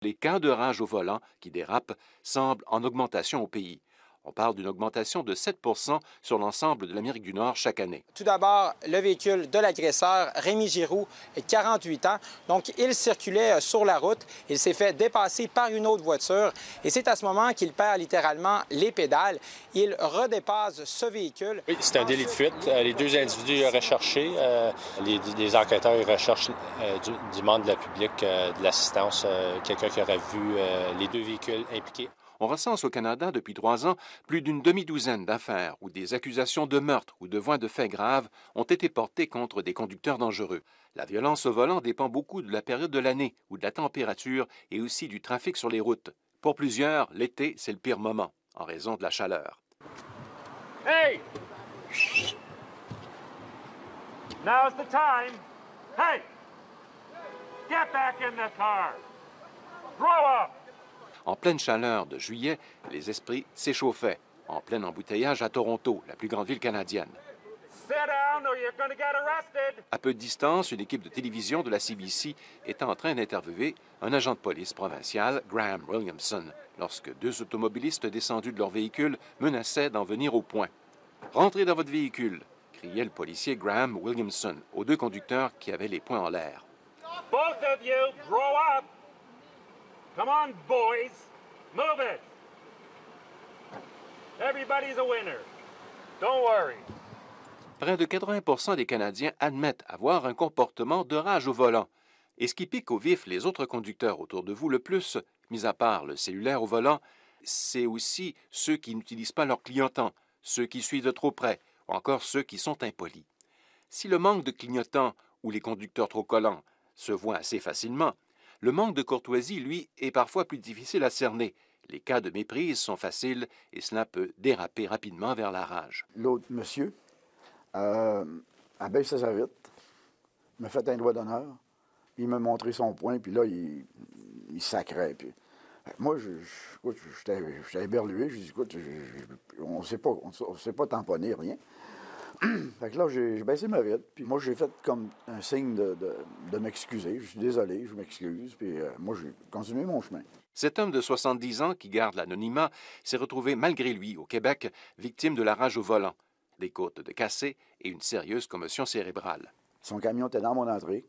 Les cas de rage au volant qui dérapent semblent en augmentation au pays. On parle d'une augmentation de 7% sur l'ensemble de l'Amérique du Nord chaque année. Tout d'abord, le véhicule de l'agresseur, Rémi Giroux, 48 ans. Donc, il circulait euh, sur la route. Il s'est fait dépasser par une autre voiture. Et c'est à ce moment qu'il perd littéralement les pédales. Il redépasse ce véhicule. Oui, c'est un délit de fuite. Euh, les deux individus recherchés, euh, les, enquêteurs recherchent du, du, membre de la public de l'assistance, quelqu'un qui aurait vu les deux véhicules impliqués. On recense au Canada depuis trois ans plus d'une demi-douzaine d'affaires où des accusations de meurtre ou de voies de faits graves ont été portées contre des conducteurs dangereux. La violence au volant dépend beaucoup de la période de l'année ou de la température et aussi du trafic sur les routes. Pour plusieurs, l'été, c'est le pire moment, en raison de la chaleur. Hey! Now's the time. Hey! Get back in the car. Up! En pleine chaleur de juillet, les esprits s'échauffaient, en plein embouteillage à Toronto, la plus grande ville canadienne. À peu de distance, une équipe de télévision de la CBC était en train d'interviewer un agent de police provincial, Graham Williamson, lorsque deux automobilistes descendus de leur véhicule menaçaient d'en venir au point. Rentrez dans votre véhicule, criait le policier Graham Williamson aux deux conducteurs qui avaient les poings en l'air. Both of you, grow up! Come on, boys. Move it. Everybody's a winner. Don't worry. Près de 80% des Canadiens admettent avoir un comportement de rage au volant. Et ce qui pique au vif les autres conducteurs autour de vous le plus, mis à part le cellulaire au volant, c'est aussi ceux qui n'utilisent pas leur clignotant, ceux qui suivent de trop près, ou encore ceux qui sont impolis. Si le manque de clignotants ou les conducteurs trop collants se voit assez facilement, le manque de courtoisie, lui, est parfois plus difficile à cerner. Les cas de méprise sont faciles et cela peut déraper rapidement vers la rage. L'autre monsieur euh, a baissé sa vitre, m'a fait un doigt d'honneur, il m'a montré son point, puis là, il, il moi, j'étais éberlué. Je dis, écoute, on ne sait pas tamponner, rien. Fait que là, j'ai baissé ma vitre. Puis moi, j'ai fait comme un signe de, m'excuser. Je suis désolé, je m'excuse. Puis euh, moi, j'ai continué mon chemin. Cet homme de 70 ans qui garde l'anonymat s'est retrouvé malgré lui au Québec victime de la rage au volant, des côtes de cassé et une sérieuse commotion cérébrale. Son camion était dans mon entrée.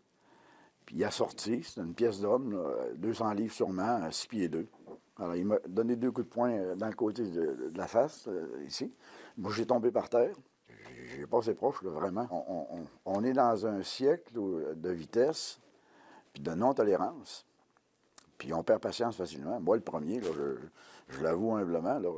Puis il a sorti, c'est une pièce d'homme, 200 livres sûrement, 6 pieds 2. Alors, il m'a donné deux coups de poing euh, dans le côté de, la face, euh, ici. Moi, j'ai tombé par terre j'ai passé proche, vraiment. On, est dans un siècle de vitesse puis de non-tolérance. Puis on perd patience facilement. Moi, le premier, je, je l'avoue humblement, là,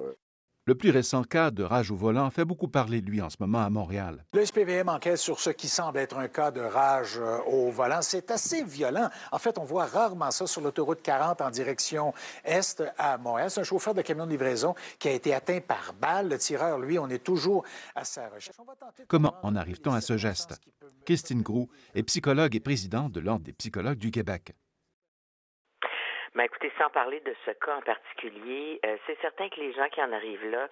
le plus récent cas de rage au volant fait beaucoup parler de lui en ce moment à Montréal. Le SPVM enquête sur ce qui semble être un cas de rage euh, au volant. C'est assez violent. En fait, on voit rarement ça sur l'autoroute 40 en direction est à Montréal. C'est un chauffeur de camion de livraison qui a été atteint par balle. Le tireur, lui, on est toujours à sa recherche. Comment en arrive-t-on à ce geste? Christine Groux est psychologue et présidente de l'Ordre des psychologues du Québec. Mais écoutez, sans parler de ce cas en particulier, euh, c'est certain que les gens qui en arrivent là,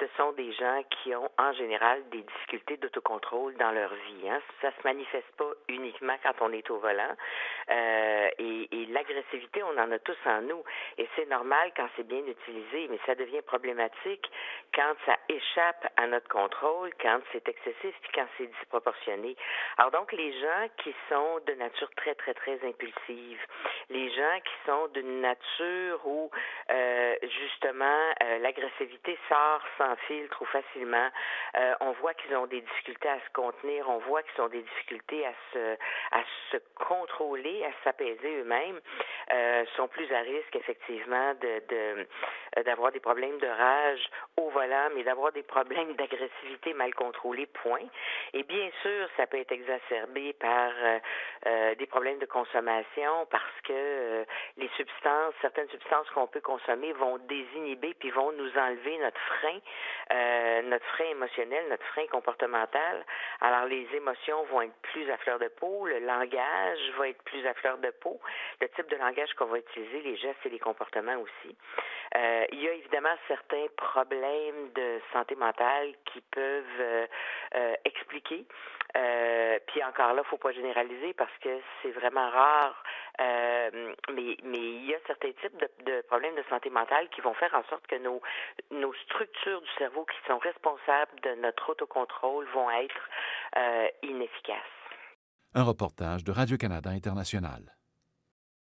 ce sont des gens qui ont en général des difficultés d'autocontrôle dans leur vie. Hein. Ça se manifeste pas uniquement quand on est au volant. Euh, et, l'agressivité, on en a tous en nous. Et c'est normal quand c'est bien utilisé, mais ça devient problématique quand ça échappe à notre contrôle, quand c'est excessif, puis quand c'est disproportionné. Alors donc, les gens qui sont de nature très, très, très impulsive, les gens qui sont d'une nature où, euh, justement, euh, l'agressivité sort sans fil trop facilement. On voit qu'ils ont des difficultés à se contenir, on voit qu'ils ont des difficultés à se, à se contrôler, à s'apaiser eux-mêmes, euh, sont plus à risque effectivement de, de euh, d'avoir des problèmes de rage au volant, mais d'avoir des problèmes d'agressivité mal contrôlés, point. Et bien sûr, ça peut être exacerbé par euh, des problèmes de consommation parce que les substances, certaines substances qu'on peut consommer vont désinhiber puis vont nous enlever notre frein euh, notre frein émotionnel, notre frein comportemental. Alors, les émotions vont être plus à fleur de peau, le langage va être plus à fleur de peau, le type de langage qu'on va utiliser, les gestes et les comportements aussi. Euh, il y a évidemment certains problèmes de santé mentale qui peuvent euh, euh, expliquer. puis encore là, faut pas généraliser parce que c'est vraiment rare. mais, il y a certains types de, problèmes de santé mentale qui vont faire en sorte que nos, nos structures du cerveau qui sont responsables de notre autocontrôle vont être inefficaces. Un reportage de Radio-Canada International.